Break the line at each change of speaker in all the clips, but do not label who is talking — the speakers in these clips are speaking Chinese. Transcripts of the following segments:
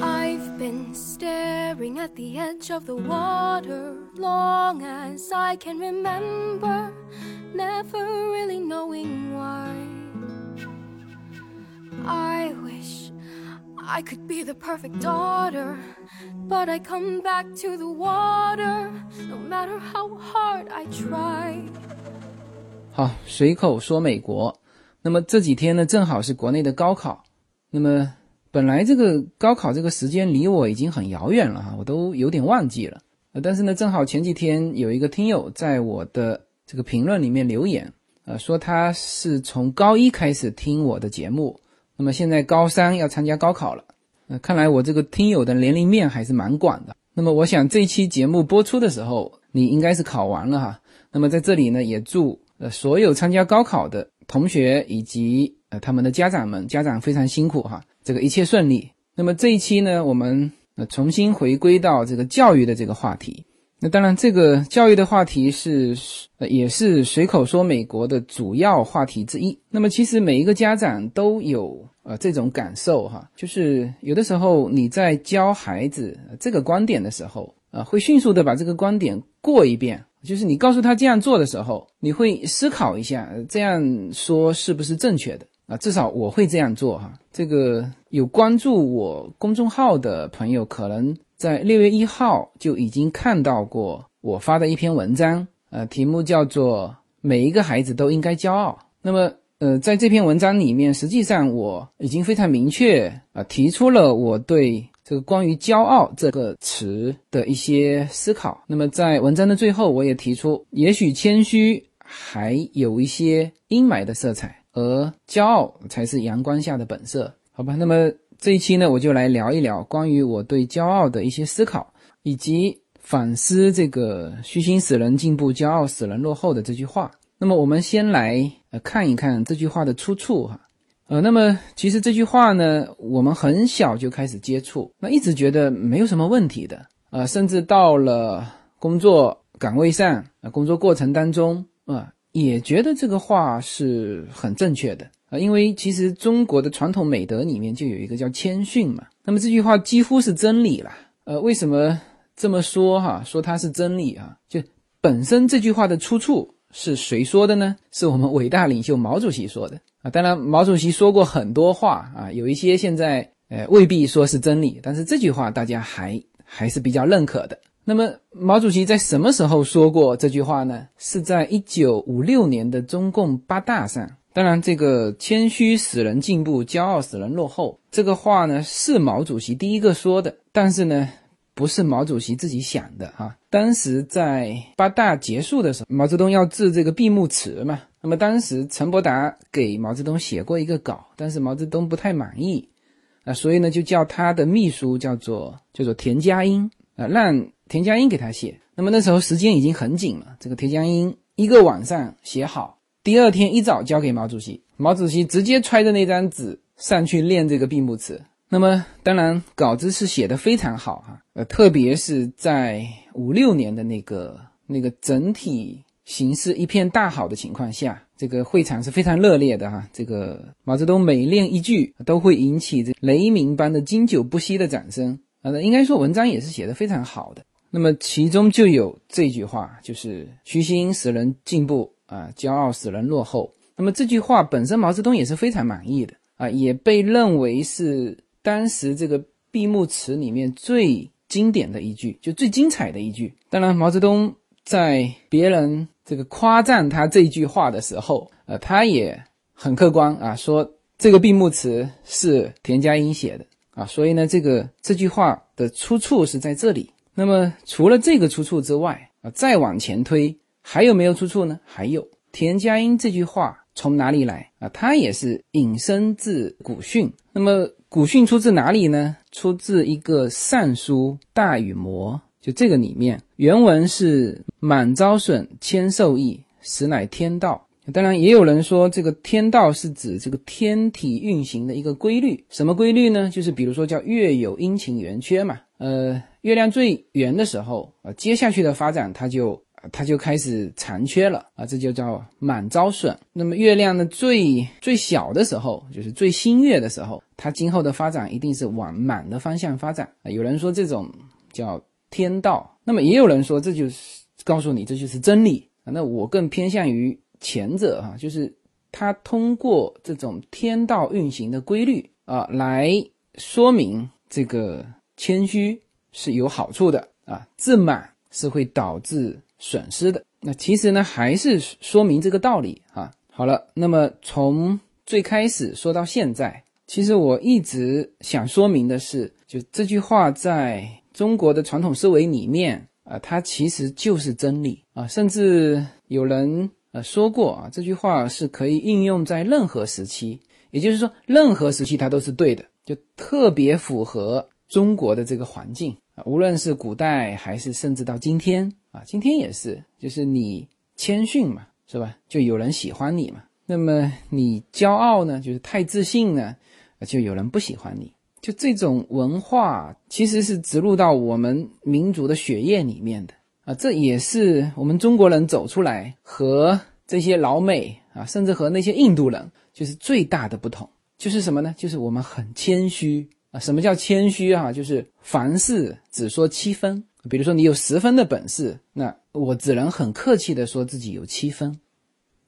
I've been staring at the edge of the water long as I can remember, never really knowing why. I wish I could be the perfect daughter, but I come back to the water no matter how hard I try.
好，随口说美国。那么这几天呢，正好是国内的高考。那么 本来这个高考这个时间离我已经很遥远了哈，我都有点忘记了。呃，但是呢，正好前几天有一个听友在我的这个评论里面留言，呃，说他是从高一开始听我的节目，那么现在高三要参加高考了。呃，看来我这个听友的年龄面还是蛮广的。那么我想这期节目播出的时候，你应该是考完了哈。那么在这里呢，也祝呃所有参加高考的同学以及呃他们的家长们，家长非常辛苦哈。这个一切顺利。那么这一期呢，我们呃重新回归到这个教育的这个话题。那当然，这个教育的话题是呃也是随口说美国的主要话题之一。那么其实每一个家长都有呃这种感受哈，就是有的时候你在教孩子这个观点的时候啊，会迅速的把这个观点过一遍。就是你告诉他这样做的时候，你会思考一下，这样说是不是正确的。啊，至少我会这样做哈。这个有关注我公众号的朋友，可能在六月一号就已经看到过我发的一篇文章，呃，题目叫做“每一个孩子都应该骄傲”。那么，呃，在这篇文章里面，实际上我已经非常明确啊，提出了我对这个关于“骄傲”这个词的一些思考。那么，在文章的最后，我也提出，也许谦虚还有一些阴霾的色彩。而骄傲才是阳光下的本色，好吧？那么这一期呢，我就来聊一聊关于我对骄傲的一些思考，以及反思这个“虚心使人进步，骄傲使人落后”的这句话。那么我们先来呃看一看这句话的出处哈。呃，那么其实这句话呢，我们很小就开始接触，那一直觉得没有什么问题的，呃，甚至到了工作岗位上啊，工作过程当中啊。也觉得这个话是很正确的啊，因为其实中国的传统美德里面就有一个叫谦逊嘛。那么这句话几乎是真理了。呃，为什么这么说哈？说它是真理啊？就本身这句话的出处是谁说的呢？是我们伟大领袖毛主席说的啊。当然，毛主席说过很多话啊，有一些现在呃未必说是真理，但是这句话大家还还是比较认可的。那么，毛主席在什么时候说过这句话呢？是在一九五六年的中共八大上。当然，这个“谦虚使人进步，骄傲使人落后”这个话呢，是毛主席第一个说的。但是呢，不是毛主席自己想的哈。当时在八大结束的时候，毛泽东要致这个闭幕词嘛。那么当时陈伯达给毛泽东写过一个稿，但是毛泽东不太满意啊，所以呢，就叫他的秘书叫做叫做田家英啊，让。田家英给他写，那么那时候时间已经很紧了。这个田家英一个晚上写好，第二天一早交给毛主席，毛主席直接揣着那张纸上去念这个闭幕词。那么当然稿子是写的非常好哈，呃，特别是在五六年的那个那个整体形势一片大好的情况下，这个会场是非常热烈的哈。这个毛泽东每念一句都会引起这雷鸣般的经久不息的掌声啊。那应该说文章也是写的非常好的。那么其中就有这句话，就是“虚心使人进步，啊，骄傲使人落后”。那么这句话本身，毛泽东也是非常满意的啊，也被认为是当时这个闭幕词里面最经典的一句，就最精彩的一句。当然，毛泽东在别人这个夸赞他这句话的时候，呃，他也很客观啊，说这个闭幕词是田家英写的啊，所以呢，这个这句话的出处是在这里。那么除了这个出处之外啊，再往前推还有没有出处呢？还有田家英这句话从哪里来啊？它也是引申自古训。那么古训出自哪里呢？出自一个《尚书大禹谟》，就这个里面原文是“满招损，谦受益，实乃天道”。当然，也有人说这个天道是指这个天体运行的一个规律。什么规律呢？就是比如说叫月有阴晴圆缺嘛。呃，月亮最圆的时候，呃，接下去的发展它就它就开始残缺了啊，这就叫满招损。那么月亮呢最最小的时候，就是最新月的时候，它今后的发展一定是往满的方向发展啊。有人说这种叫天道，那么也有人说这就是告诉你这就是真理。那我更偏向于前者哈，就是它通过这种天道运行的规律啊，来说明这个谦虚是有好处的啊，自满是会导致。损失的那其实呢，还是说明这个道理啊。好了，那么从最开始说到现在，其实我一直想说明的是，就这句话在中国的传统思维里面啊，它其实就是真理啊。甚至有人说过啊，这句话是可以应用在任何时期，也就是说，任何时期它都是对的，就特别符合中国的这个环境啊，无论是古代还是甚至到今天。啊，今天也是，就是你谦逊嘛，是吧？就有人喜欢你嘛。那么你骄傲呢，就是太自信呢，就有人不喜欢你。就这种文化其实是植入到我们民族的血液里面的啊，这也是我们中国人走出来和这些老美啊，甚至和那些印度人，就是最大的不同，就是什么呢？就是我们很谦虚啊。什么叫谦虚啊？就是凡事只说七分。比如说，你有十分的本事，那我只能很客气的说自己有七分。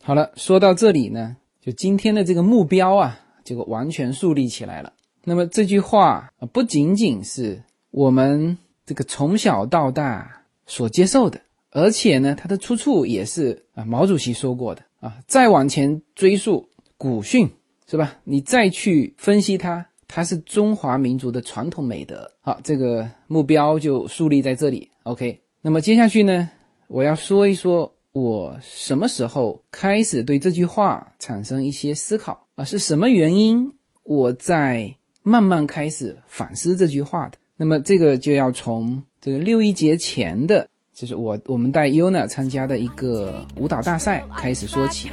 好了，说到这里呢，就今天的这个目标啊，就完全树立起来了。那么这句话啊，不仅仅是我们这个从小到大所接受的，而且呢，它的出处也是啊，毛主席说过的啊。再往前追溯古训，是吧？你再去分析它。它是中华民族的传统美德。好，这个目标就树立在这里。OK，那么接下去呢，我要说一说我什么时候开始对这句话产生一些思考啊？是什么原因我在慢慢开始反思这句话的？那么这个就要从这个六一节前的，就是我我们带 Yuna 参加的一个舞蹈大赛开始说起。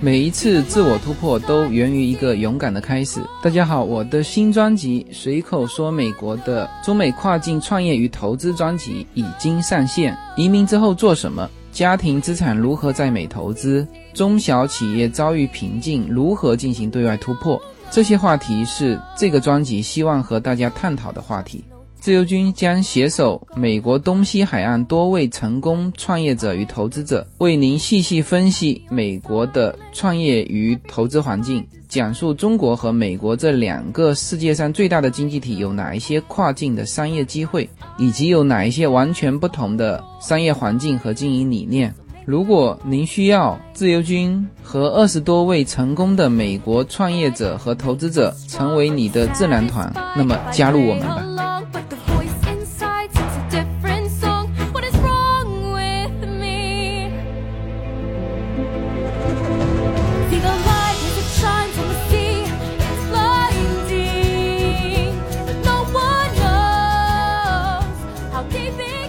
每一次自我突破都源于一个勇敢的开始。大家好，我的新专辑《随口说美国的中美跨境创业与投资》专辑已经上线。移民之后做什么？家庭资产如何在美投资？中小企业遭遇瓶颈，如何进行对外突破？这些话题是这个专辑希望和大家探讨的话题。自由军将携手美国东西海岸多位成功创业者与投资者，为您细细分析美国的创业与投资环境，讲述中国和美国这两个世界上最大的经济体有哪一些跨境的商业机会，以及有哪一些完全不同的商业环境和经营理念。如果您需要自由军和二十多位成功的美国创业者和投资者成为你的智囊团，那么加入我们吧。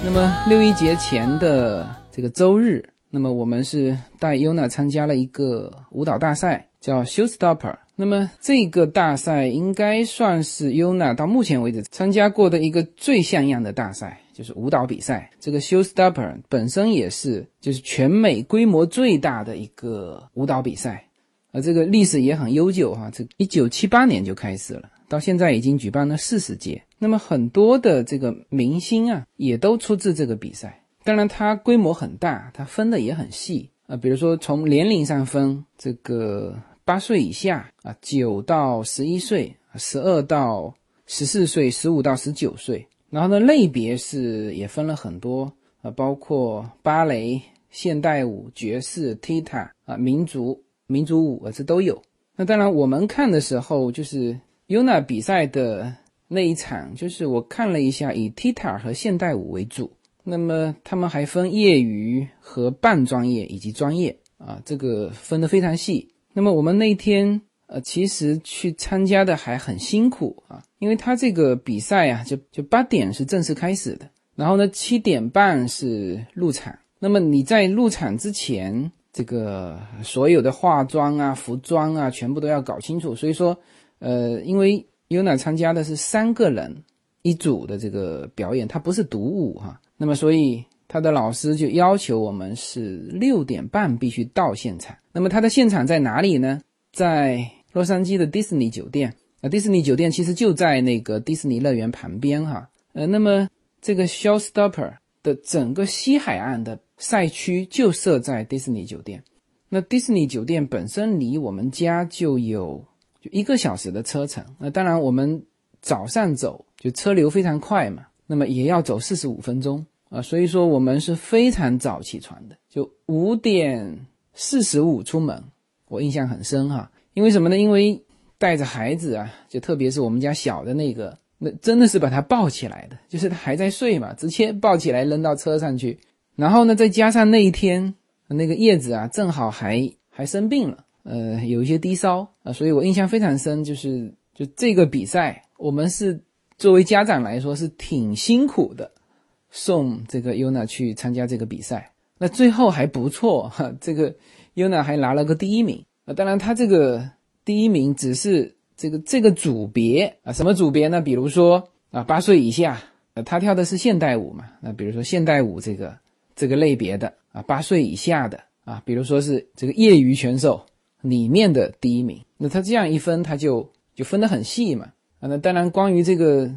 那么六一节前的这个周日，那么我们是带 UNA 参加了一个舞蹈大赛，叫 Showstopper。那么这个大赛应该算是 UNA 到目前为止参加过的一个最像样的大赛，就是舞蹈比赛。这个 Showstopper 本身也是就是全美规模最大的一个舞蹈比赛，而这个历史也很悠久哈，这一九七八年就开始了。到现在已经举办了四十届，那么很多的这个明星啊，也都出自这个比赛。当然，它规模很大，它分的也很细啊。比如说从年龄上分，这个八岁以下啊，九到十一岁，十二到十四岁，十五到十九岁。然后呢，类别是也分了很多啊，包括芭蕾、现代舞、爵士、踢踏啊、民族民族舞啊，这都有。那当然，我们看的时候就是。Yuna 比赛的那一场，就是我看了一下，以踢踏和现代舞为主。那么他们还分业余和半专业以及专业啊，这个分得非常细。那么我们那天呃，其实去参加的还很辛苦啊，因为他这个比赛啊，就就八点是正式开始的，然后呢七点半是入场。那么你在入场之前，这个所有的化妆啊、服装啊，全部都要搞清楚。所以说。呃，因为 Yuna 参加的是三个人一组的这个表演，它不是独舞哈。那么所以他的老师就要求我们是六点半必须到现场。那么他的现场在哪里呢？在洛杉矶的迪士尼酒店。啊，迪士尼酒店其实就在那个迪士尼乐园旁边哈。呃，那么这个 Showstopper 的整个西海岸的赛区就设在迪士尼酒店。那迪士尼酒店本身离我们家就有就一个小时的车程。那当然我们早上走就车流非常快嘛，那么也要走四十五分钟啊。所以说我们是非常早起床的，就五点四十五出门，我印象很深哈。因为什么呢？因为带着孩子啊，就特别是我们家小的那个，那真的是把他抱起来的，就是他还在睡嘛，直接抱起来扔到车上去。然后呢，再加上那一天那个叶子啊，正好还还生病了，呃，有一些低烧啊，所以我印象非常深，就是就这个比赛，我们是作为家长来说是挺辛苦的，送这个 Yuna 去参加这个比赛，那最后还不错哈，这个 Yuna 还拿了个第一名啊，当然他这个。第一名只是这个这个组别啊，什么组别呢？比如说啊，八岁以下，呃，他跳的是现代舞嘛。那比如说现代舞这个这个类别的啊，八岁以下的啊，比如说是这个业余选手里面的第一名。那他这样一分，他就就分得很细嘛。啊，那当然，关于这个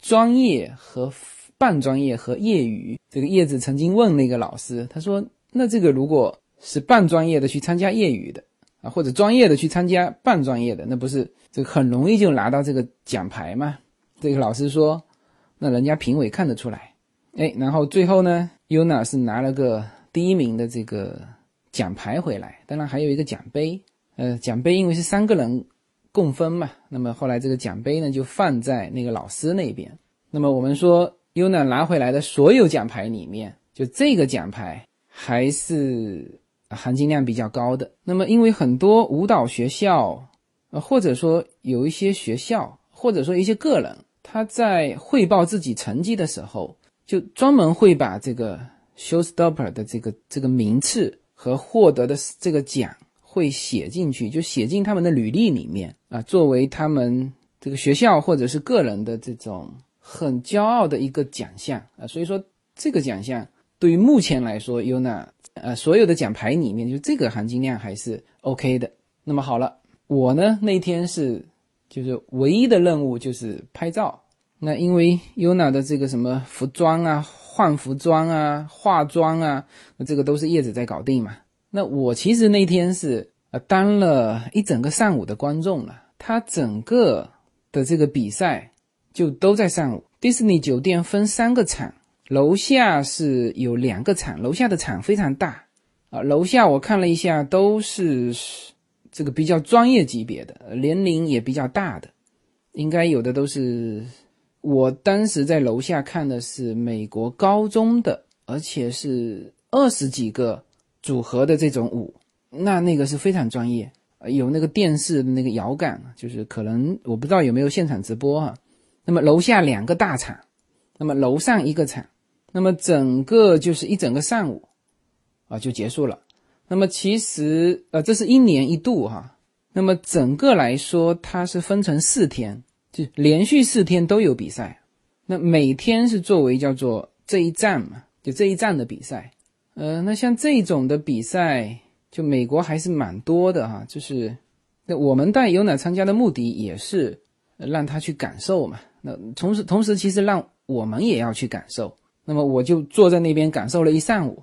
专业和半专业和业余，这个叶子曾经问那个老师，他说：“那这个如果是半专业的去参加业余的。”啊，或者专业的去参加半专业的，那不是这很容易就拿到这个奖牌吗？这个老师说，那人家评委看得出来，哎，然后最后呢，Yuna 是拿了个第一名的这个奖牌回来，当然还有一个奖杯。呃，奖杯因为是三个人共分嘛，那么后来这个奖杯呢就放在那个老师那边。那么我们说，Yuna 拿回来的所有奖牌里面，就这个奖牌还是。含金量比较高的。那么，因为很多舞蹈学校，呃，或者说有一些学校，或者说一些个人，他在汇报自己成绩的时候，就专门会把这个 showstopper 的这个这个名次和获得的这个奖会写进去，就写进他们的履历里面啊，作为他们这个学校或者是个人的这种很骄傲的一个奖项啊。所以说，这个奖项对于目前来说，Yuna。呃，所有的奖牌里面，就这个含金量还是 OK 的。那么好了，我呢那天是就是唯一的任务就是拍照。那因为 Yuna 的这个什么服装啊、换服装啊、化妆啊，那这个都是叶子在搞定嘛。那我其实那天是呃当了一整个上午的观众了。他整个的这个比赛就都在上午。迪士尼酒店分三个场。楼下是有两个场，楼下的场非常大啊。楼下我看了一下，都是这个比较专业级别的，年龄也比较大的，应该有的都是。我当时在楼下看的是美国高中的，而且是二十几个组合的这种舞，那那个是非常专业，有那个电视的那个摇杆，就是可能我不知道有没有现场直播哈。那么楼下两个大场，那么楼上一个场。那么整个就是一整个上午，啊就结束了。那么其实呃这是一年一度哈。那么整个来说它是分成四天，就连续四天都有比赛。那每天是作为叫做这一站嘛，就这一站的比赛。呃，那像这种的比赛，就美国还是蛮多的哈。就是那我们带尤娜参加的目的也是让他去感受嘛。那同时同时其实让我们也要去感受。那么我就坐在那边感受了一上午，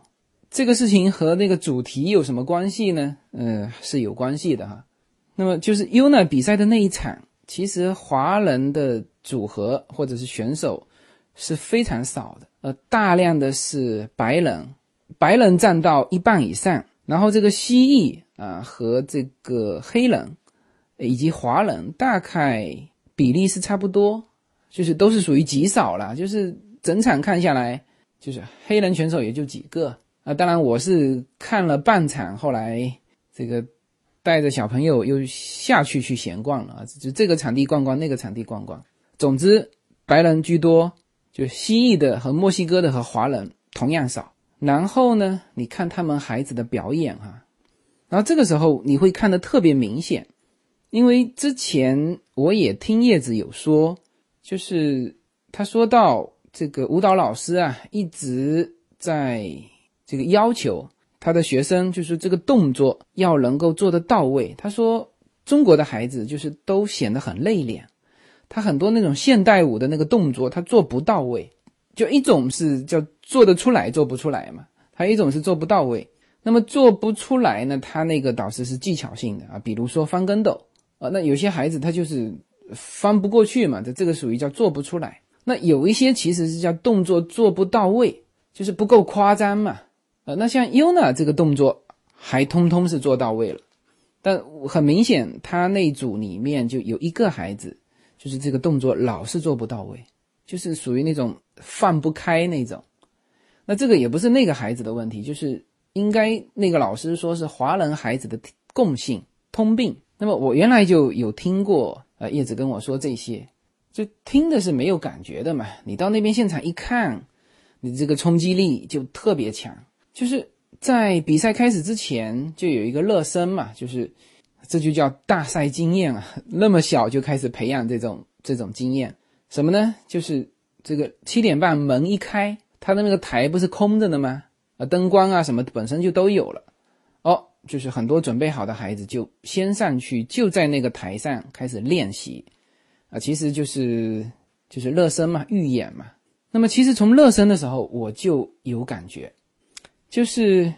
这个事情和那个主题有什么关系呢？呃，是有关系的哈。那么就是 UNA 比赛的那一场，其实华人的组合或者是选手是非常少的，呃，大量的是白人，白人占到一半以上，然后这个蜥蜴啊和这个黑人以及华人大概比例是差不多，就是都是属于极少了，就是。整场看下来，就是黑人选手也就几个啊。当然，我是看了半场，后来这个带着小朋友又下去去闲逛了啊，就这个场地逛逛，那个场地逛逛。总之，白人居多，就蜥蜴的和墨西哥的和华人同样少。然后呢，你看他们孩子的表演哈，然后这个时候你会看得特别明显，因为之前我也听叶子有说，就是他说到这个舞蹈老师啊，一直在这个要求他的学生，就是这个动作要能够做得到位。他说中国的孩子就是都显得很内敛，他很多那种现代舞的那个动作他做不到位，就一种是叫做得出来做不出来嘛，还有一种是做不到位。那么做不出来呢，他那个导师是技巧性的啊，比如说翻跟斗。啊，那有些孩子他就是翻不过去嘛，这这个属于叫做不出来。那有一些其实是叫动作做不到位，就是不够夸张嘛。呃，那像 Yuna 这个动作还通通是做到位了，但很明显他那组里面就有一个孩子，就是这个动作老是做不到位，就是属于那种放不开那种。那这个也不是那个孩子的问题，就是应该那个老师说是华人孩子的共性通病。那么我原来就有听过，呃，叶子跟我说这些，就听的是没有感觉的嘛。你到那边现场一看，你这个冲击力就特别强。就是在比赛开始之前就有一个热身嘛，就是这就叫大赛经验啊。那么小就开始培养这种这种经验，什么呢？就是这个七点半门一开，他的那个台不是空着的吗？啊，灯光啊什么本身就都有了。就是很多准备好的孩子就先上去，就在那个台上开始练习，啊，其实就是就是热身嘛，预演嘛。那么其实从热身的时候我就有感觉，就是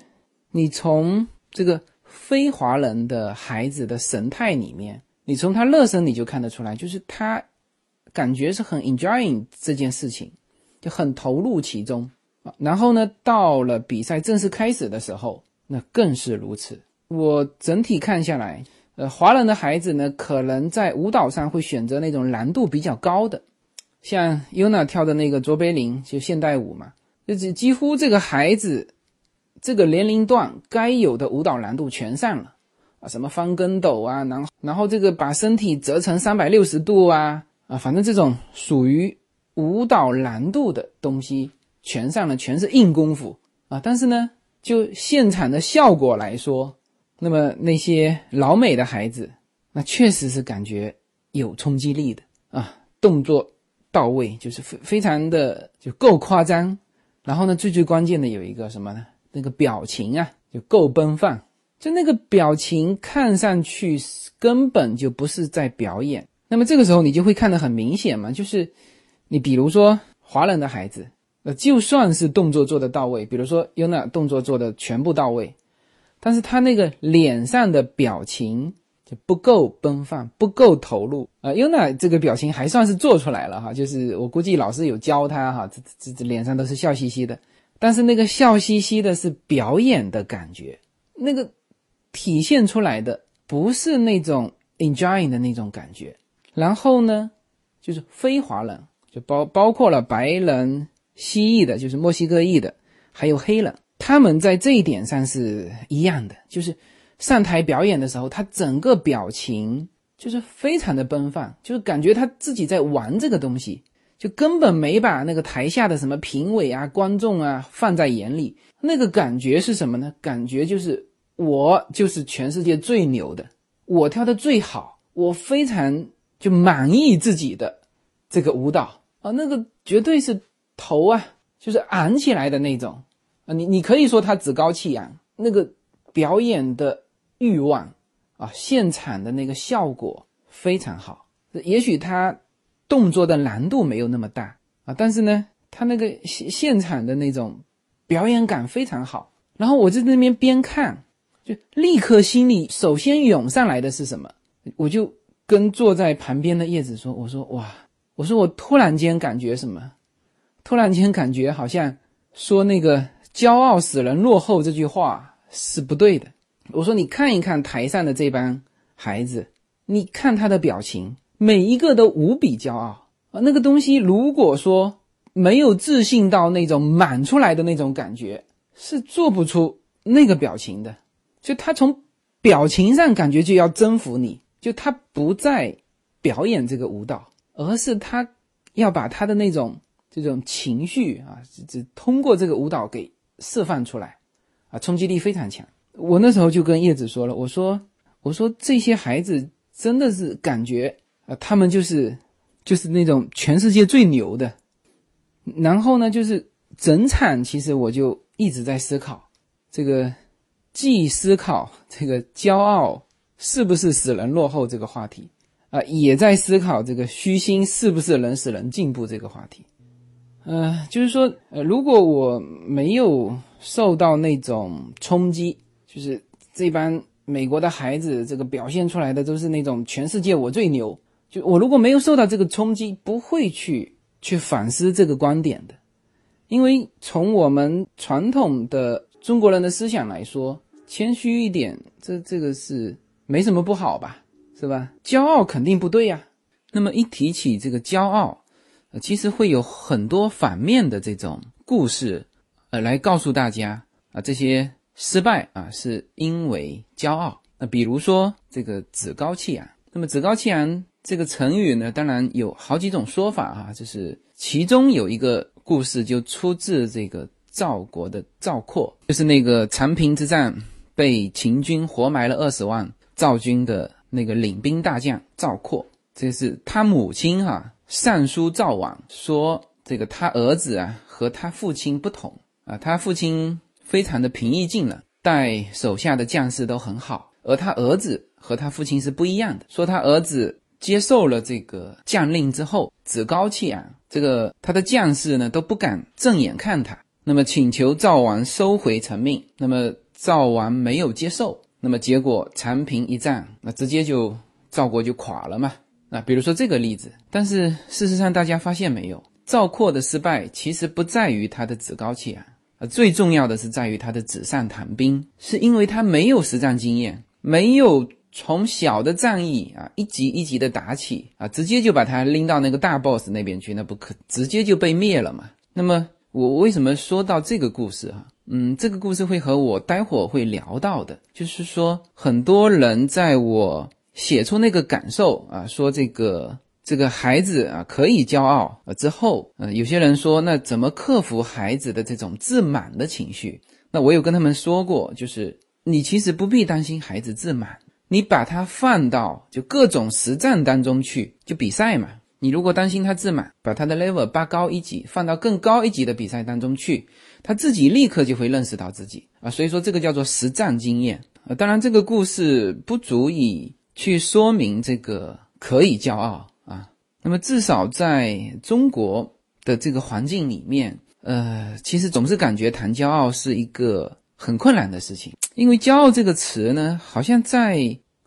你从这个非华人的孩子的神态里面，你从他热身你就看得出来，就是他感觉是很 enjoying 这件事情，就很投入其中啊。然后呢，到了比赛正式开始的时候。那更是如此。我整体看下来，呃，华人的孩子呢，可能在舞蹈上会选择那种难度比较高的，像 Yuna 跳的那个卓别林，就现代舞嘛，就几乎这个孩子这个年龄段该有的舞蹈难度全上了啊，什么翻跟斗啊，然后然后这个把身体折成三百六十度啊啊，反正这种属于舞蹈难度的东西全上了，全是硬功夫啊，但是呢。就现场的效果来说，那么那些老美的孩子，那确实是感觉有冲击力的啊，动作到位，就是非非常的就够夸张。然后呢，最最关键的有一个什么呢？那个表情啊，就够奔放。就那个表情看上去根本就不是在表演。那么这个时候你就会看得很明显嘛，就是你比如说华人的孩子。就算是动作做的到位，比如说 Yuna 动作做的全部到位，但是他那个脸上的表情就不够奔放，不够投入啊。Yuna 这个表情还算是做出来了哈，就是我估计老师有教他哈，这这这脸上都是笑嘻嘻的，但是那个笑嘻嘻的是表演的感觉，那个体现出来的不是那种 enjoying 的那种感觉。然后呢，就是非华人，就包包括了白人。西裔的，就是墨西哥裔的，还有黑人，他们在这一点上是一样的，就是上台表演的时候，他整个表情就是非常的奔放，就是感觉他自己在玩这个东西，就根本没把那个台下的什么评委啊、观众啊放在眼里。那个感觉是什么呢？感觉就是我就是全世界最牛的，我跳的最好，我非常就满意自己的这个舞蹈啊，那个绝对是。头啊，就是昂起来的那种啊，你你可以说他趾高气扬，那个表演的欲望啊，现场的那个效果非常好。也许他动作的难度没有那么大啊，但是呢，他那个现现场的那种表演感非常好。然后我在那边边看，就立刻心里首先涌上来的是什么？我就跟坐在旁边的叶子说：“我说哇，我说我突然间感觉什么？”突然间感觉好像说那个“骄傲使人落后”这句话是不对的。我说你看一看台上的这帮孩子，你看他的表情，每一个都无比骄傲啊。那个东西如果说没有自信到那种满出来的那种感觉，是做不出那个表情的。就他从表情上感觉就要征服你，就他不再表演这个舞蹈，而是他要把他的那种。这种情绪啊，这这通过这个舞蹈给释放出来，啊，冲击力非常强。我那时候就跟叶子说了，我说，我说这些孩子真的是感觉啊，他们就是就是那种全世界最牛的。然后呢，就是整场其实我就一直在思考，这个既思考这个骄傲是不是使人落后这个话题啊，也在思考这个虚心是不是能使人进步这个话题。呃，就是说，呃，如果我没有受到那种冲击，就是这帮美国的孩子这个表现出来的都是那种全世界我最牛，就我如果没有受到这个冲击，不会去。去反思这个观点的，因为从我们传统的中国人的思想来说，谦虚一点，这这个是没什么不好吧，是吧？骄傲肯定不对呀。那么一提起这个骄傲，其实会有很多反面的这种故事，呃，来告诉大家啊，这些失败啊是因为骄傲。那比如说这个趾高气扬，那么趾高气扬。这个成语呢，当然有好几种说法啊，就是其中有一个故事就出自这个赵国的赵括，就是那个长平之战被秦军活埋了二十万赵军的那个领兵大将赵括，这是他母亲哈上书赵王说，这个他儿子啊和他父亲不同啊，他父亲非常的平易近人，待手下的将士都很好，而他儿子和他父亲是不一样的，说他儿子。接受了这个将令之后，趾高气昂，这个他的将士呢都不敢正眼看他。那么请求赵王收回成命，那么赵王没有接受，那么结果长平一战，那直接就赵国就垮了嘛。那比如说这个例子，但是事实上大家发现没有，赵括的失败其实不在于他的趾高气昂，啊，最重要的是在于他的纸上谈兵，是因为他没有实战经验，没有。从小的战役啊，一级一级的打起啊，直接就把他拎到那个大 boss 那边去，那不可直接就被灭了嘛？那么我为什么说到这个故事哈？嗯，这个故事会和我待会儿会聊到的，就是说很多人在我写出那个感受啊，说这个这个孩子啊可以骄傲啊之后，呃，有些人说那怎么克服孩子的这种自满的情绪？那我有跟他们说过，就是你其实不必担心孩子自满。你把它放到就各种实战当中去，就比赛嘛。你如果担心他自满，把他的 level 拔高一级，放到更高一级的比赛当中去，他自己立刻就会认识到自己啊。所以说这个叫做实战经验啊。当然这个故事不足以去说明这个可以骄傲啊。那么至少在中国的这个环境里面，呃，其实总是感觉谈骄傲是一个。很困难的事情，因为“骄傲”这个词呢，好像在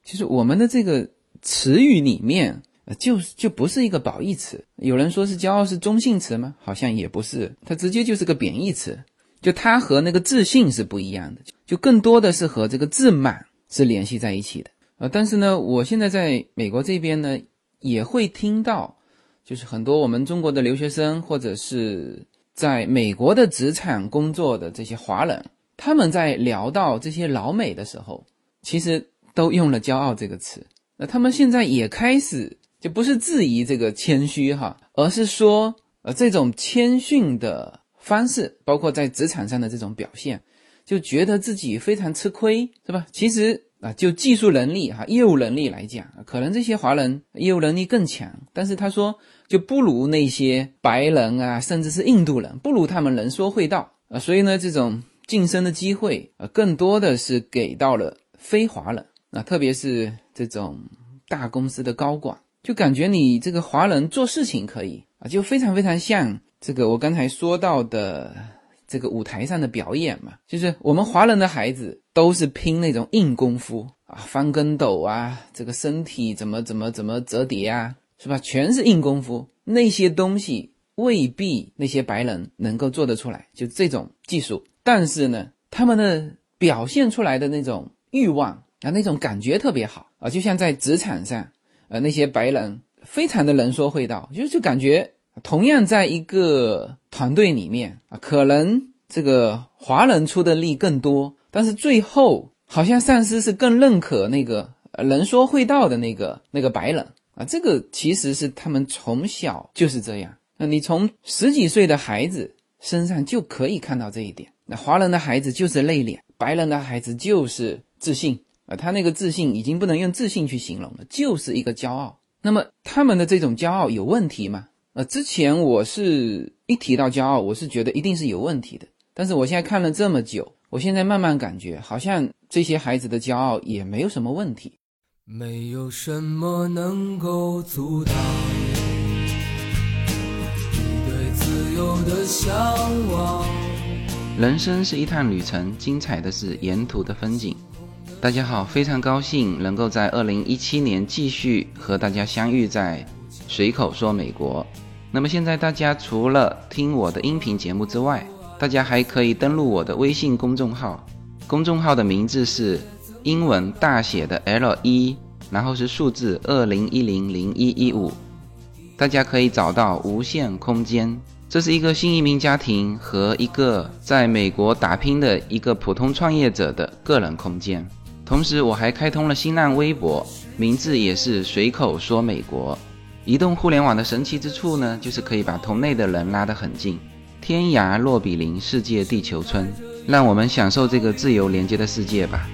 其实我们的这个词语里面，呃，就就不是一个褒义词。有人说是“骄傲”是中性词吗？好像也不是，它直接就是个贬义词。就它和那个自信是不一样的，就更多的是和这个自满是联系在一起的。呃，但是呢，我现在在美国这边呢，也会听到，就是很多我们中国的留学生，或者是在美国的职场工作的这些华人。他们在聊到这些老美的时候，其实都用了“骄傲”这个词。那他们现在也开始就不是质疑这个谦虚哈，而是说，呃，这种谦逊的方式，包括在职场上的这种表现，就觉得自己非常吃亏，是吧？其实啊，就技术能力哈，业务能力来讲，可能这些华人业务能力更强，但是他说就不如那些白人啊，甚至是印度人，不如他们能说会道啊。所以呢，这种。晋升的机会啊，更多的是给到了非华人啊，特别是这种大公司的高管，就感觉你这个华人做事情可以啊，就非常非常像这个我刚才说到的这个舞台上的表演嘛，就是我们华人的孩子都是拼那种硬功夫啊，翻跟斗啊，这个身体怎么怎么怎么折叠啊，是吧？全是硬功夫，那些东西未必那些白人能够做得出来，就这种技术。但是呢，他们的表现出来的那种欲望啊，那种感觉特别好啊，就像在职场上，呃，那些白人非常的能说会道，就就感觉同样在一个团队里面啊，可能这个华人出的力更多，但是最后好像上司是更认可那个能说会道的那个那个白人啊，这个其实是他们从小就是这样。那你从十几岁的孩子身上就可以看到这一点。那华人的孩子就是内敛，白人的孩子就是自信啊。他那个自信已经不能用自信去形容了，就是一个骄傲那么他们的这种骄傲有问题吗？呃，之前我是一提到骄傲，我是觉得一定是有问题的。但是我现在看了这么久，我现在慢慢感觉，好像这些孩子的骄傲也没有什么问题。
没有什么能够阻挡你对自由的向往。
人生是一趟旅程，精彩的是沿途的风景。大家好，非常高兴能够在二零一七年继续和大家相遇在随口说美国。那么现在大家除了听我的音频节目之外，大家还可以登录我的微信公众号，公众号的名字是英文大写的 L 一，然后是数字二零一零零一一五，大家可以找到无限空间。这是一个新移民家庭和一个在美国打拼的一个普通创业者的个人空间。同时，我还开通了新浪微博，名字也是随口说美国。移动互联网的神奇之处呢，就是可以把同类的人拉得很近，天涯若比邻，世界地球村。让我们享受这个自由连接的世界吧。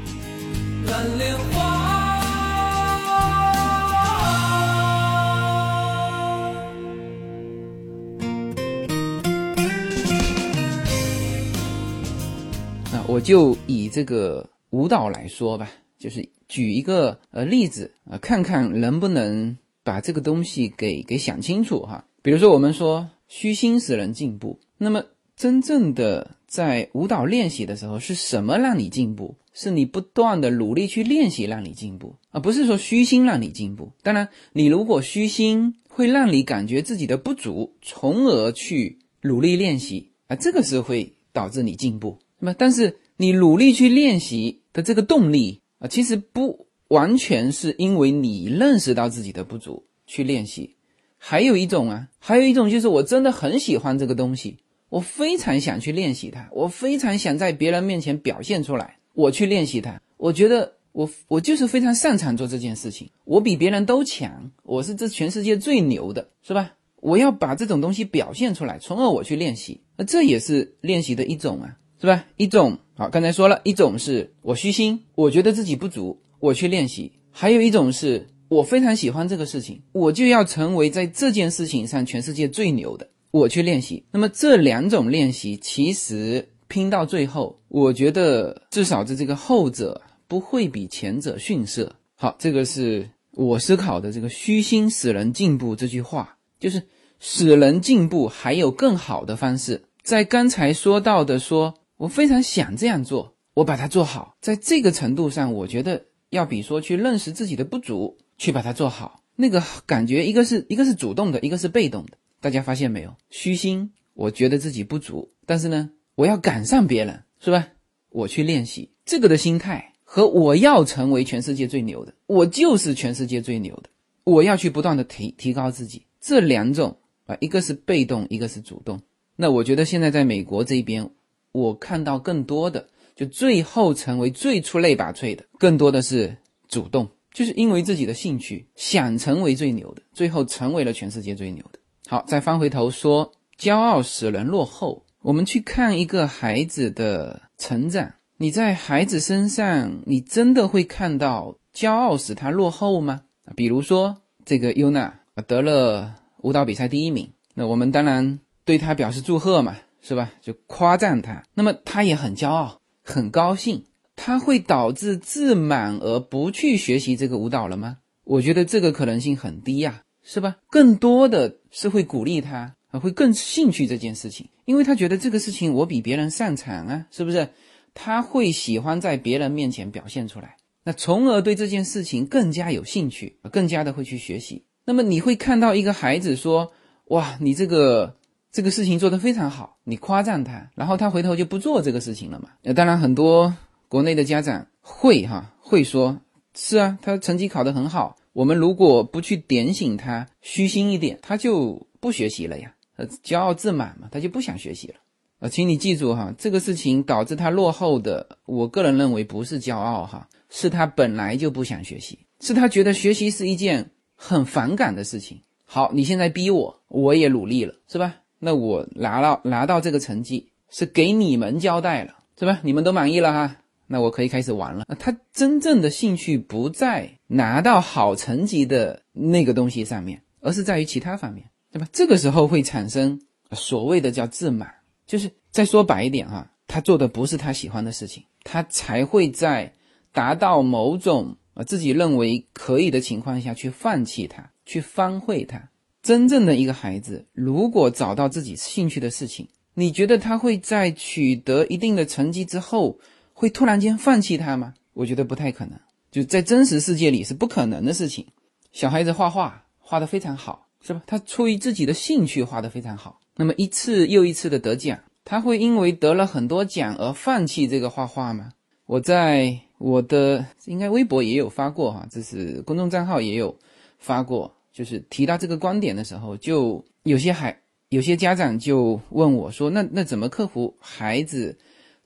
那我就以这个舞蹈来说吧，就是举一个呃例子啊、呃，看看能不能把这个东西给给想清楚哈。比如说我们说虚心使人进步，那么真正的在舞蹈练习的时候，是什么让你进步？是你不断的努力去练习让你进步，而不是说虚心让你进步。当然，你如果虚心会让你感觉自己的不足，从而去努力练习啊，这个是会导致你进步。那么，但是你努力去练习的这个动力啊，其实不完全是因为你认识到自己的不足去练习，还有一种啊，还有一种就是我真的很喜欢这个东西，我非常想去练习它，我非常想在别人面前表现出来，我去练习它。我觉得我我就是非常擅长做这件事情，我比别人都强，我是这全世界最牛的，是吧？我要把这种东西表现出来，从而我去练习，那这也是练习的一种啊。是吧？一种好，刚才说了一种是我虚心，我觉得自己不足，我去练习；还有一种是我非常喜欢这个事情，我就要成为在这件事情上全世界最牛的，我去练习。那么这两种练习其实拼到最后，我觉得至少是这个后者不会比前者逊色。好，这个是我思考的这个“虚心使人进步”这句话，就是使人进步还有更好的方式，在刚才说到的说。我非常想这样做，我把它做好，在这个程度上，我觉得要比说去认识自己的不足，去把它做好，那个感觉，一个是一个是主动的，一个是被动的。大家发现没有？虚心，我觉得自己不足，但是呢，我要赶上别人，是吧？我去练习这个的心态，和我要成为全世界最牛的，我就是全世界最牛的，我要去不断的提提高自己。这两种啊，一个是被动，一个是主动。那我觉得现在在美国这边。我看到更多的，就最后成为最出类拔萃的，更多的是主动，就是因为自己的兴趣想成为最牛的，最后成为了全世界最牛的。好，再翻回头说，骄傲使人落后。我们去看一个孩子的成长，你在孩子身上，你真的会看到骄傲使他落后吗？比如说这个优娜得了舞蹈比赛第一名，那我们当然对他表示祝贺嘛。是吧？就夸赞他，那么他也很骄傲，很高兴。他会导致自满而不去学习这个舞蹈了吗？我觉得这个可能性很低呀，是吧？更多的是会鼓励他，会更兴趣这件事情，因为他觉得这个事情我比别人擅长啊，是不是？他会喜欢在别人面前表现出来，那从而对这件事情更加有兴趣，更加的会去学习。那么你会看到一个孩子说：“哇，你这个。”这个事情做得非常好，你夸赞他，然后他回头就不做这个事情了嘛？呃，当然很多国内的家长会哈会说，是啊，他成绩考得很好，我们如果不去点醒他虚心一点，他就不学习了呀。呃，骄傲自满嘛，他就不想学习了。呃，请你记住哈，这个事情导致他落后的，我个人认为不是骄傲哈，是他本来就不想学习，是他觉得学习是一件很反感的事情。好，你现在逼我，我也努力了，是吧？那我拿到拿到这个成绩是给你们交代了，是吧？你们都满意了哈，那我可以开始玩了。他真正的兴趣不在拿到好成绩的那个东西上面，而是在于其他方面，对吧？这个时候会产生所谓的叫自满，就是再说白一点哈，他做的不是他喜欢的事情，他才会在达到某种啊自己认为可以的情况下去放弃它，去翻会它。真正的一个孩子，如果找到自己兴趣的事情，你觉得他会在取得一定的成绩之后，会突然间放弃他吗？我觉得不太可能，就在真实世界里是不可能的事情。小孩子画画画得非常好，是吧？他出于自己的兴趣画得非常好，那么一次又一次的得奖，他会因为得了很多奖而放弃这个画画吗？我在我的应该微博也有发过哈，这是公众账号也有发过。就是提到这个观点的时候，就有些孩有些家长就问我说：“那那怎么克服孩子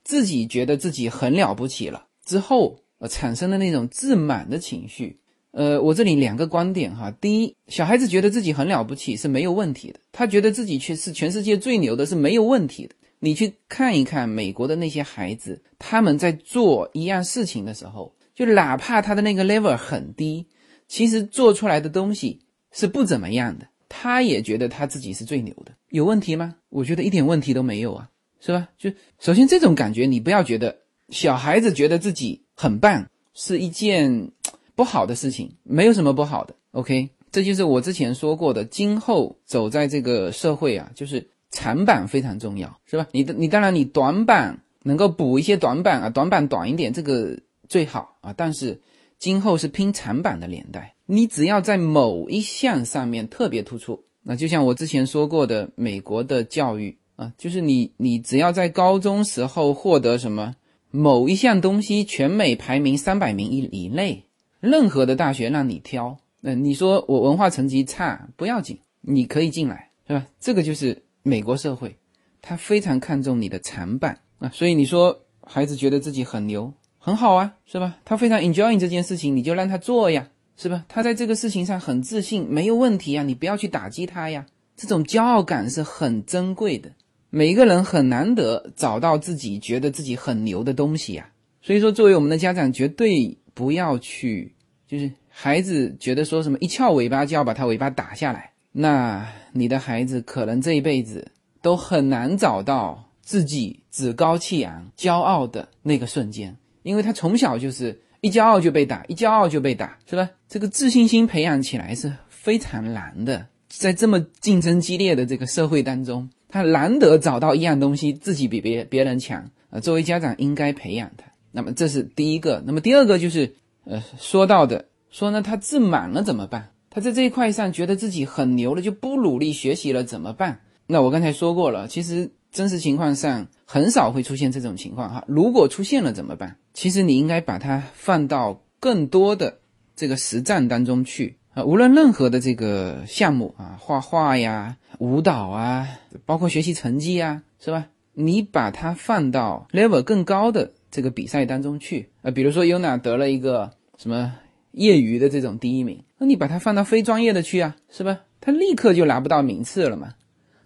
自己觉得自己很了不起了之后，呃产生的那种自满的情绪？”呃，我这里两个观点哈。第一，小孩子觉得自己很了不起是没有问题的，他觉得自己却是全世界最牛的，是没有问题的。你去看一看美国的那些孩子，他们在做一样事情的时候，就哪怕他的那个 level 很低，其实做出来的东西。是不怎么样的，他也觉得他自己是最牛的，有问题吗？我觉得一点问题都没有啊，是吧？就首先这种感觉，你不要觉得小孩子觉得自己很棒是一件不好的事情，没有什么不好的。OK，这就是我之前说过的，今后走在这个社会啊，就是长板非常重要，是吧？你的你当然你短板能够补一些短板啊，短板短一点这个最好啊，但是今后是拼长板的年代。你只要在某一项上面特别突出，那就像我之前说过的，美国的教育啊，就是你你只要在高中时候获得什么某一项东西，全美排名三百名以以内，任何的大学让你挑，那你说我文化成绩差不要紧，你可以进来，是吧？这个就是美国社会，他非常看重你的长板啊，所以你说孩子觉得自己很牛，很好啊，是吧？他非常 enjoying 这件事情，你就让他做呀。是吧？他在这个事情上很自信，没有问题呀，你不要去打击他呀。这种骄傲感是很珍贵的，每一个人很难得找到自己觉得自己很牛的东西呀。所以说，作为我们的家长，绝对不要去，就是孩子觉得说什么一翘尾巴就要把他尾巴打下来，那你的孩子可能这一辈子都很难找到自己趾高气扬、骄傲的那个瞬间，因为他从小就是。一骄傲就被打，一骄傲就被打，是吧？这个自信心培养起来是非常难的，在这么竞争激烈的这个社会当中，他难得找到一样东西自己比别别人强啊。作为家长应该培养他。那么这是第一个。那么第二个就是，呃，说到的说呢，他自满了怎么办？他在这一块上觉得自己很牛了，就不努力学习了怎么办？那我刚才说过了，其实。真实情况上很少会出现这种情况哈，如果出现了怎么办？其实你应该把它放到更多的这个实战当中去啊，无论任何的这个项目啊，画画呀、舞蹈啊，包括学习成绩啊，是吧？你把它放到 level 更高的这个比赛当中去啊，比如说 Yuna 得了一个什么业余的这种第一名，那你把它放到非专业的去啊，是吧？他立刻就拿不到名次了嘛。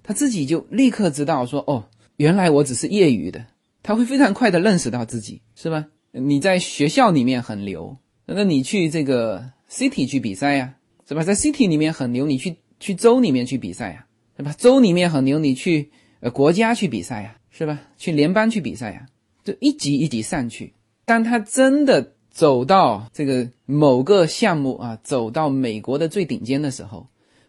他自己就立刻知道说，哦，原来我只是业余的。他会非常快的认识到自己，是吧？你在学校里面很牛，那你去这个 city 去比赛呀，是吧？在 city 里面很牛，你去去州里面去比赛呀，是吧？州里面很牛，你去呃国家去比赛呀，是吧？去联邦去比赛呀，就一级一级上去。当他真的走到这个某个项目啊，走到美国的最顶尖的时候，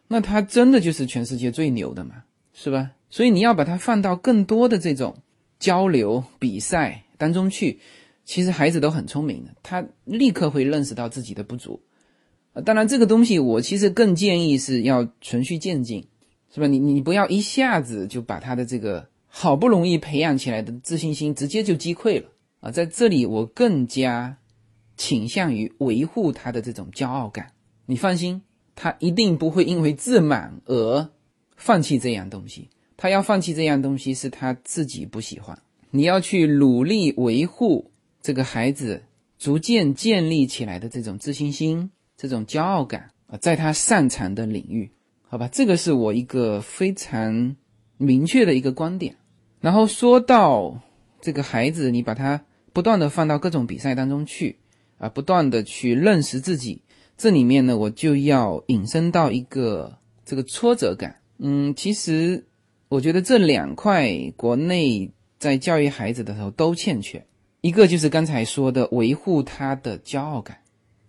那他真的就是全世界最牛的嘛？是吧？所以你要把它放到更多的这种交流比赛当中去。其实孩子都很聪明的，他立刻会认识到自己的不足。啊，当然这个东西我其实更建议是要循序渐进，是吧？你你不要一下子就把他的这个好不容易培养起来的自信心直接就击溃了啊！在这里我更加倾向于维护他的这种骄傲感。你放心，他一定不会因为自满而。放弃这样东西，他要放弃这样东西是他自己不喜欢。你要去努力维护这个孩子逐渐建立起来的这种自信心、这种骄傲感啊，在他擅长的领域，好吧，这个是我一个非常明确的一个观点。然后说到这个孩子，你把他不断的放到各种比赛当中去啊，不断的去认识自己。这里面呢，我就要引申到一个这个挫折感。嗯，其实我觉得这两块国内在教育孩子的时候都欠缺，一个就是刚才说的维护他的骄傲感、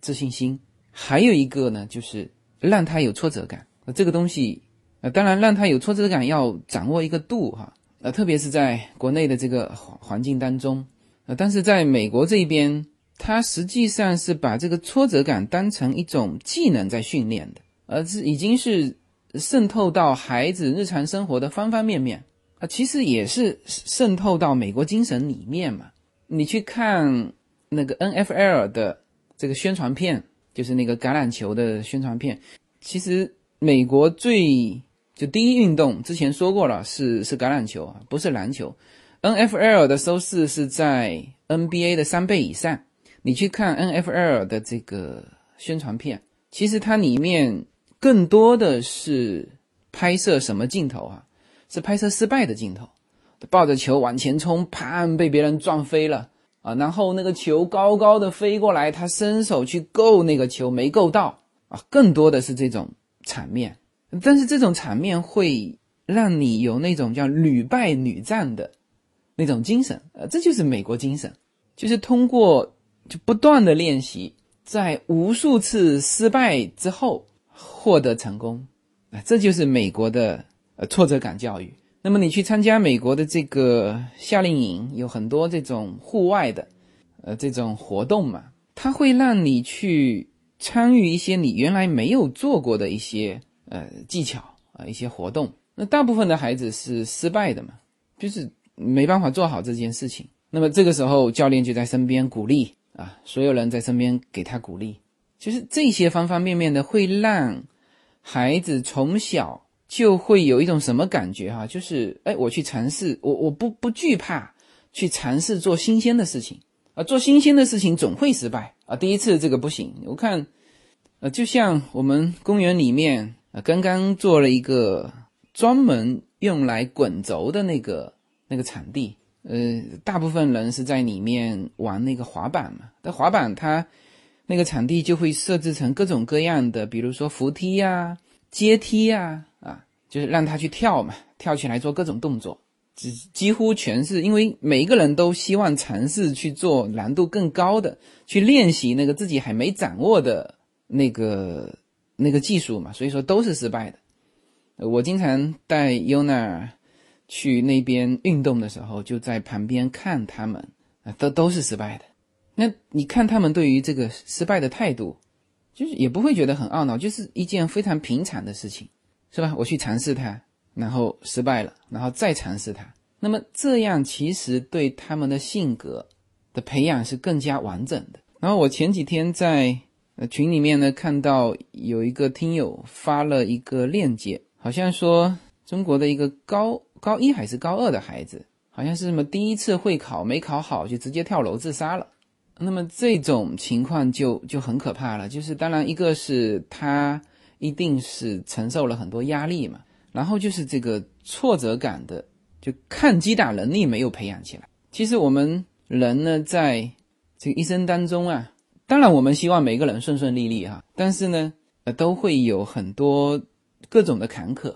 自信心，还有一个呢就是让他有挫折感。那这个东西，呃，当然让他有挫折感要掌握一个度哈。呃，特别是在国内的这个环环境当中，呃，但是在美国这边。他实际上是把这个挫折感当成一种技能在训练的，而是已经是渗透到孩子日常生活的方方面面啊。其实也是渗透到美国精神里面嘛。你去看那个 NFL 的这个宣传片，就是那个橄榄球的宣传片。其实美国最就第一运动之前说过了，是是橄榄球啊，不是篮球。NFL 的收视是在 NBA 的三倍以上。你去看 NFL 的这个宣传片，其实它里面更多的是拍摄什么镜头啊？是拍摄失败的镜头，抱着球往前冲，啪，被别人撞飞了啊！然后那个球高高的飞过来，他伸手去够那个球，没够到啊！更多的是这种场面，但是这种场面会让你有那种叫屡败屡战的那种精神，呃，这就是美国精神，就是通过。就不断的练习，在无数次失败之后获得成功，啊，这就是美国的呃挫折感教育。那么你去参加美国的这个夏令营，有很多这种户外的呃这种活动嘛，它会让你去参与一些你原来没有做过的一些呃技巧啊一些活动。那大部分的孩子是失败的嘛，就是没办法做好这件事情。那么这个时候教练就在身边鼓励。啊，所有人在身边给他鼓励，其实这些方方面面的会让孩子从小就会有一种什么感觉哈？就是哎，我去尝试，我我不不惧怕去尝试做新鲜的事情啊，做新鲜的事情总会失败啊，第一次这个不行。我看，呃，就像我们公园里面啊，刚刚做了一个专门用来滚轴的那个那个场地。呃，大部分人是在里面玩那个滑板嘛。但滑板它那个场地就会设置成各种各样的，比如说扶梯呀、阶梯呀，啊，就是让他去跳嘛，跳起来做各种动作。几几乎全是因为每一个人都希望尝试去做难度更高的，去练习那个自己还没掌握的那个那个技术嘛，所以说都是失败的。我经常带 Yuna。去那边运动的时候，就在旁边看他们，啊，都都是失败的。那你看他们对于这个失败的态度，就是也不会觉得很懊恼，就是一件非常平常的事情，是吧？我去尝试它，然后失败了，然后再尝试它。那么这样其实对他们的性格的培养是更加完整的。然后我前几天在呃群里面呢看到有一个听友发了一个链接，好像说中国的一个高。高一还是高二的孩子，好像是什么第一次会考没考好就直接跳楼自杀了。那么这种情况就就很可怕了。就是当然一个是他一定是承受了很多压力嘛，然后就是这个挫折感的，就抗击打能力没有培养起来。其实我们人呢，在这个一生当中啊，当然我们希望每个人顺顺利利哈，但是呢，呃，都会有很多各种的坎坷，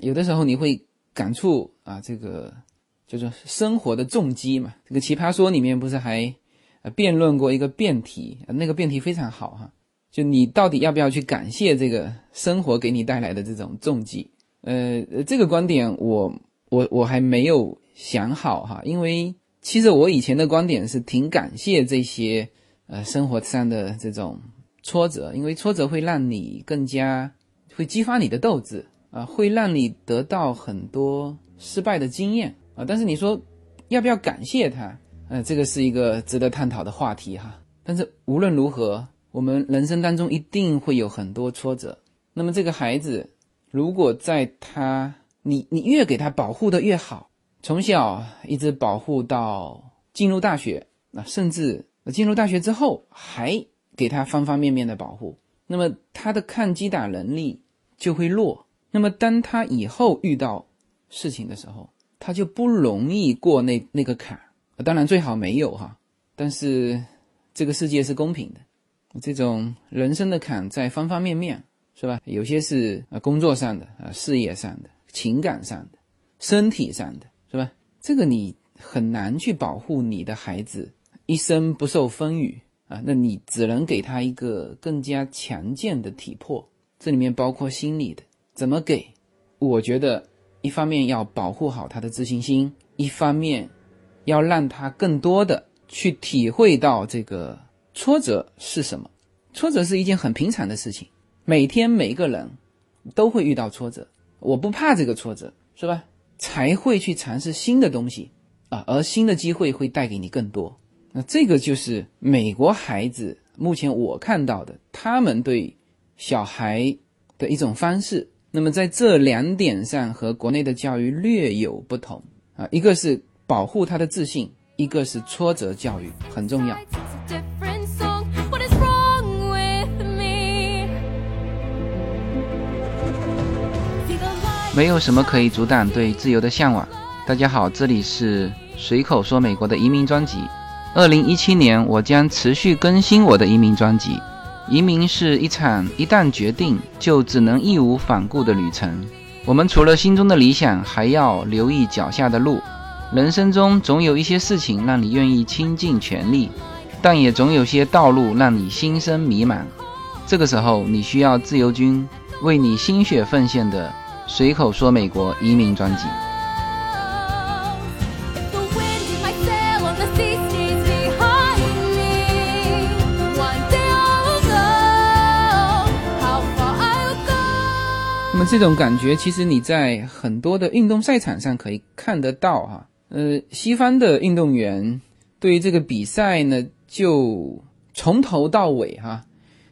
有的时候你会。感触啊，这个就是生活的重击嘛。这个奇葩说里面不是还呃辩论过一个辩题，那个辩题非常好哈。就你到底要不要去感谢这个生活给你带来的这种重击？呃，这个观点我我我还没有想好哈，因为其实我以前的观点是挺感谢这些呃生活上的这种挫折，因为挫折会让你更加会激发你的斗志。啊，会让你得到很多失败的经验啊！但是你说要不要感谢他？呃，这个是一个值得探讨的话题哈。但是无论如何，我们人生当中一定会有很多挫折。那么这个孩子，如果在他你你越给他保护的越好，从小一直保护到进入大学，那甚至进入大学之后还给他方方面面的保护，那么他的抗击打能力就会弱。那么，当他以后遇到事情的时候，他就不容易过那那个坎。当然，最好没有哈，但是这个世界是公平的，这种人生的坎在方方面面，是吧？有些是啊工作上的啊事业上的情感上的身体上的，是吧？这个你很难去保护你的孩子一生不受风雨啊，那你只能给他一个更加强健的体魄，这里面包括心理的，怎么给？我觉得一方面要保护好他的自信心，一方面要让他更多的。去体会到这个挫折是什么？挫折是一件很平常的事情，每天每个人都会遇到挫折。我不怕这个挫折，是吧？才会去尝试新的东西啊，而新的机会会带给你更多。那这个就是美国孩子目前我看到的，他们对小孩的一种方式。那么在这两点上和国内的教育略有不同啊，一个是保护他的自信。一个是挫折教育很重要。
没有什么可以阻挡对自由的向往。大家好，这里是随口说美国的移民专辑。二零一七年，我将持续更新我的移民专辑。移民是一场一旦决定就只能义无反顾的旅程。我们除了心中的理想，还要留意脚下的路。人生中总有一些事情让你愿意倾尽全力，但也总有些道路让你心生迷茫。这个时候，你需要自由军为你心血奉献的《随口说美国移民专辑》。
那么这种感觉，其实你在很多的运动赛场上可以看得到哈。呃，西方的运动员对于这个比赛呢，就从头到尾哈，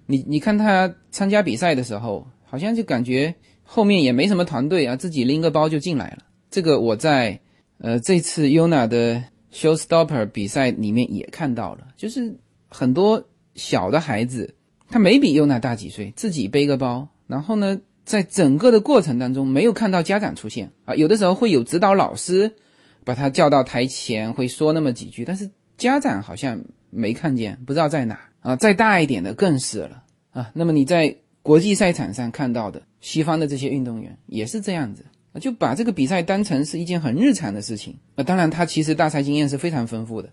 你你看他参加比赛的时候，好像就感觉后面也没什么团队啊，自己拎个包就进来了。这个我在呃这次 Yuna 的 Showstopper 比赛里面也看到了，就是很多小的孩子，他没比 Yuna 大几岁，自己背个包，然后呢，在整个的过程当中没有看到家长出现啊，有的时候会有指导老师。把他叫到台前，会说那么几句，但是家长好像没看见，不知道在哪啊。再大一点的更是了啊。那么你在国际赛场上看到的西方的这些运动员也是这样子，就把这个比赛当成是一件很日常的事情那。当然，他其实大赛经验是非常丰富的，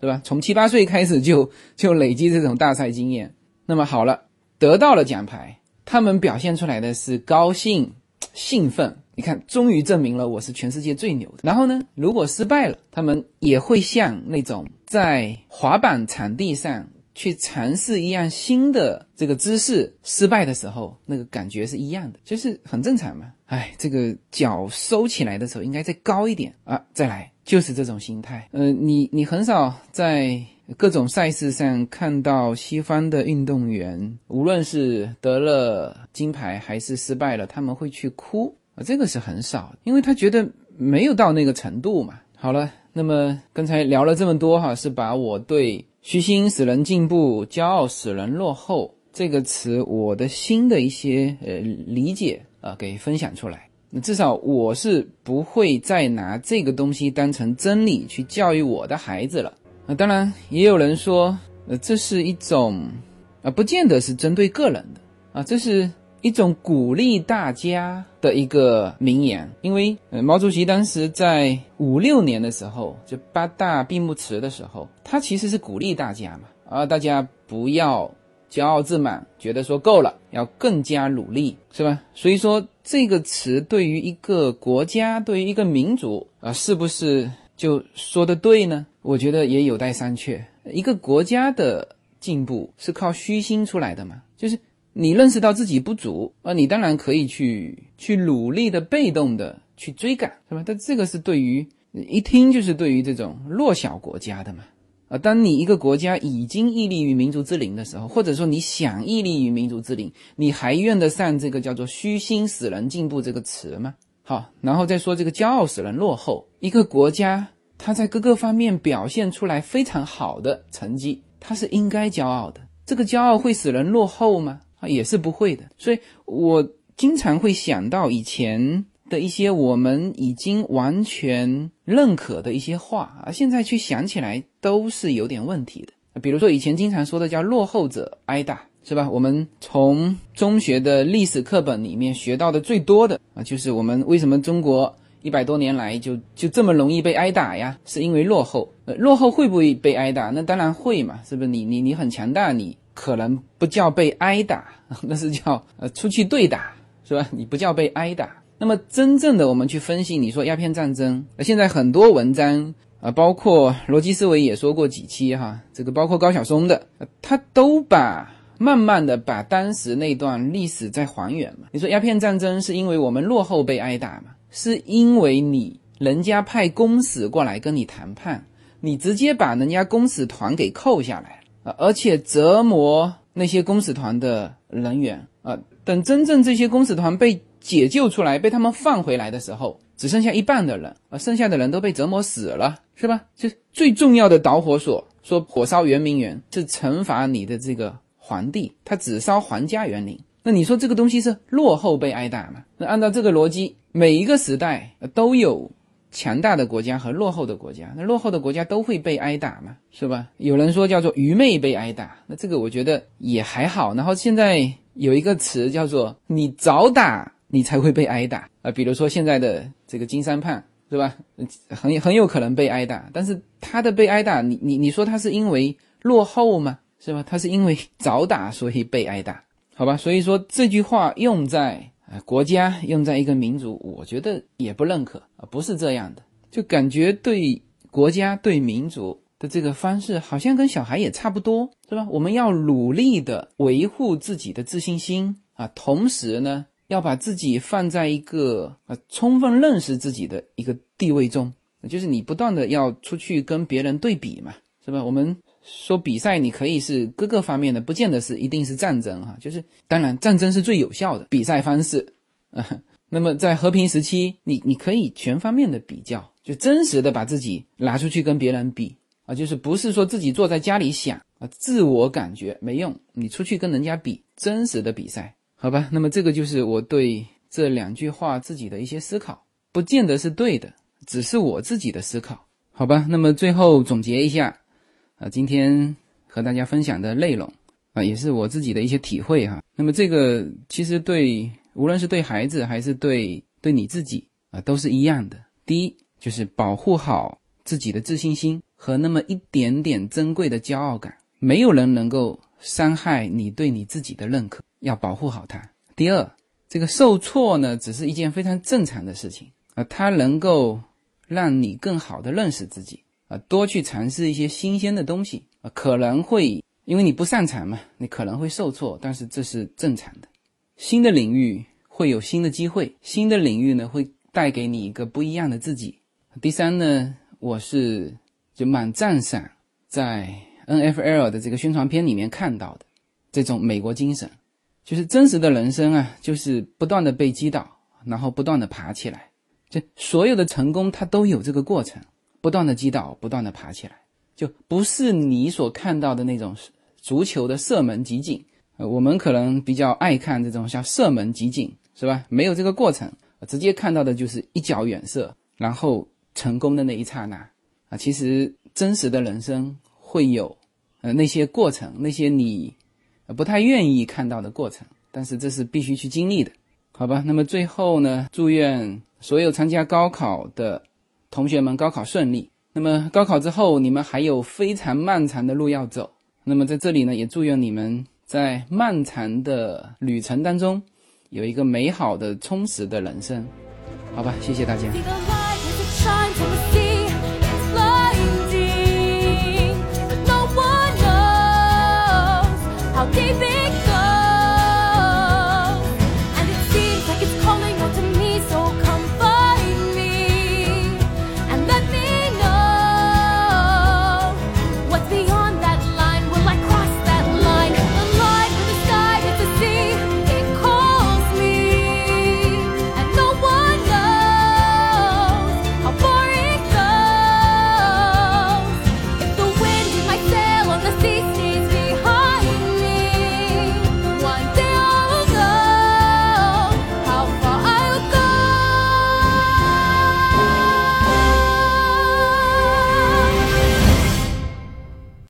对吧？从七八岁开始就 就累积这种大赛经验。那么好了，得到了奖牌，他们表现出来的是高兴、兴奋。你看，终于证明了我是全世界最牛的。然后呢，如果失败了，他们也会像那种在滑板场地上去尝试一样新的这个姿势，失败的时候那个感觉是一样的，就是很正常嘛。哎，这个脚收起来的时候应该再高一点啊，再来，就是这种心态。呃，你你很少在各种赛事上看到西方的运动员，无论是得了金牌还是失败了，他们会去哭啊。这个是很少，因为他觉得没有到那个程度嘛。好了，那么刚才聊了这么多哈，是把我对“虚心使人进步，骄傲使人落后”这个词我的新的一些呃理解啊给分享出来。那至少我是不会再拿这个东西当成真理去教育我的孩子了。那当然也有人说，呃，这是一种啊，不见得是针对个人的啊，这是。一种鼓励大家的一个名言，因为呃，毛主席当时在五六年的时候，就八大闭幕词的时候，他其实是鼓励大家嘛，啊，大家不要骄傲自满，觉得说够了，要更加努力，是吧？所以说这个词对于一个国家，对于一个民族啊，是不是就说的对呢？我觉得也有待商榷。一个国家的进步是靠虚心出来的嘛，就是。你认识到自己不足啊，你当然可以去去努力的、被动的去追赶，是吧？但这个是对于一听就是对于这种弱小国家的嘛啊。当你一个国家已经屹立于民族之林的时候，或者说你想屹立于民族之林，你还用得上这个叫做“虚心使人进步”这个词吗？好，然后再说这个“骄傲使人落后”。一个国家它在各个方面表现出来非常好的成绩，它是应该骄傲的。这个骄傲会使人落后吗？啊，也是不会的，所以我经常会想到以前的一些我们已经完全认可的一些话啊，现在去想起来都是有点问题的。比如说以前经常说的叫“落后者挨打”，是吧？我们从中学的历史课本里面学到的最多的啊，就是我们为什么中国一百多年来就就这么容易被挨打呀？是因为落后。呃，落后会不会被挨打？那当然会嘛，是不是？你你你很强大，你可能不叫被挨打，那是叫呃出去对打。是吧？你不叫被挨打。那么真正的我们去分析，你说鸦片战争，现在很多文章啊，包括逻辑思维也说过几期哈，这个包括高晓松的，他都把慢慢的把当时那段历史在还原嘛。你说鸦片战争是因为我们落后被挨打嘛？是因为你人家派公使过来跟你谈判，你直接把人家公使团给扣下来啊，而且折磨那些公使团的人员啊。等真正这些公使团被解救出来，被他们放回来的时候，只剩下一半的人，啊剩下的人都被折磨死了，是吧？就最重要的导火索，说火烧圆明园是惩罚你的这个皇帝，他只烧皇家园林。那你说这个东西是落后被挨打吗？那按照这个逻辑，每一个时代都有强大的国家和落后的国家，那落后的国家都会被挨打嘛？是吧？有人说叫做愚昧被挨打，那这个我觉得也还好。然后现在。有一个词叫做“你早打，你才会被挨打” 啊，比如说现在的这个金三胖是吧？很很有可能被挨打，但是他的被挨打，你你你说他是因为落后吗？是吧？他是因为早打所以被挨打，好吧？所以说这句话用在啊国家，用在一个民族，我觉得也不认可啊，不是这样的，就感觉对国家对民族。的这个方式好像跟小孩也差不多，是吧？我们要努力的维护自己的自信心啊，同时呢，要把自己放在一个啊充分认识自己的一个地位中，就是你不断的要出去跟别人对比嘛，是吧？我们说比赛，你可以是各个方面的，不见得是一定是战争哈，就是当然战争是最有效的比赛方式啊。那么在和平时期，你你可以全方面的比较，就真实的把自己拿出去跟别人比。啊，就是不是说自己坐在家里想啊，自我感觉没用，你出去跟人家比，真实的比赛，好吧？那么这个就是我对这两句话自己的一些思考，不见得是对的，只是我自己的思考，好吧？那么最后总结一下，啊，今天和大家分享的内容啊，也是我自己的一些体会哈。那么这个其实对无论是对孩子还是对对你自己啊，都是一样的。第一就是保护好自己的自信心。和那么一点点珍贵的骄傲感，没有人能够伤害你对你自己的认可，要保护好它。第二，这个受挫呢，只是一件非常正常的事情啊，它能够让你更好的认识自己啊，多去尝试一些新鲜的东西啊，可能会因为你不擅长嘛，你可能会受挫，但是这是正常的。新的领域会有新的机会，新的领域呢会带给你一个不一样的自己。第三呢，我是。就蛮赞赏在 N F L 的这个宣传片里面看到的这种美国精神，就是真实的人生啊，就是不断的被击倒，然后不断的爬起来。就所有的成功，它都有这个过程，不断的击倒，不断的爬起来，就不是你所看到的那种足球的射门集锦。呃，我们可能比较爱看这种像射门集锦，是吧？没有这个过程，直接看到的就是一脚远射，然后成功的那一刹那。啊，其实真实的人生会有，呃，那些过程，那些你不太愿意看到的过程，但是这是必须去经历的，好吧？那么最后呢，祝愿所有参加高考的同学们高考顺利。那么高考之后你们还有非常漫长的路要走。那么在这里呢也祝愿你们在漫长的旅程当中有一个美好的充实的人生。好吧谢谢大家。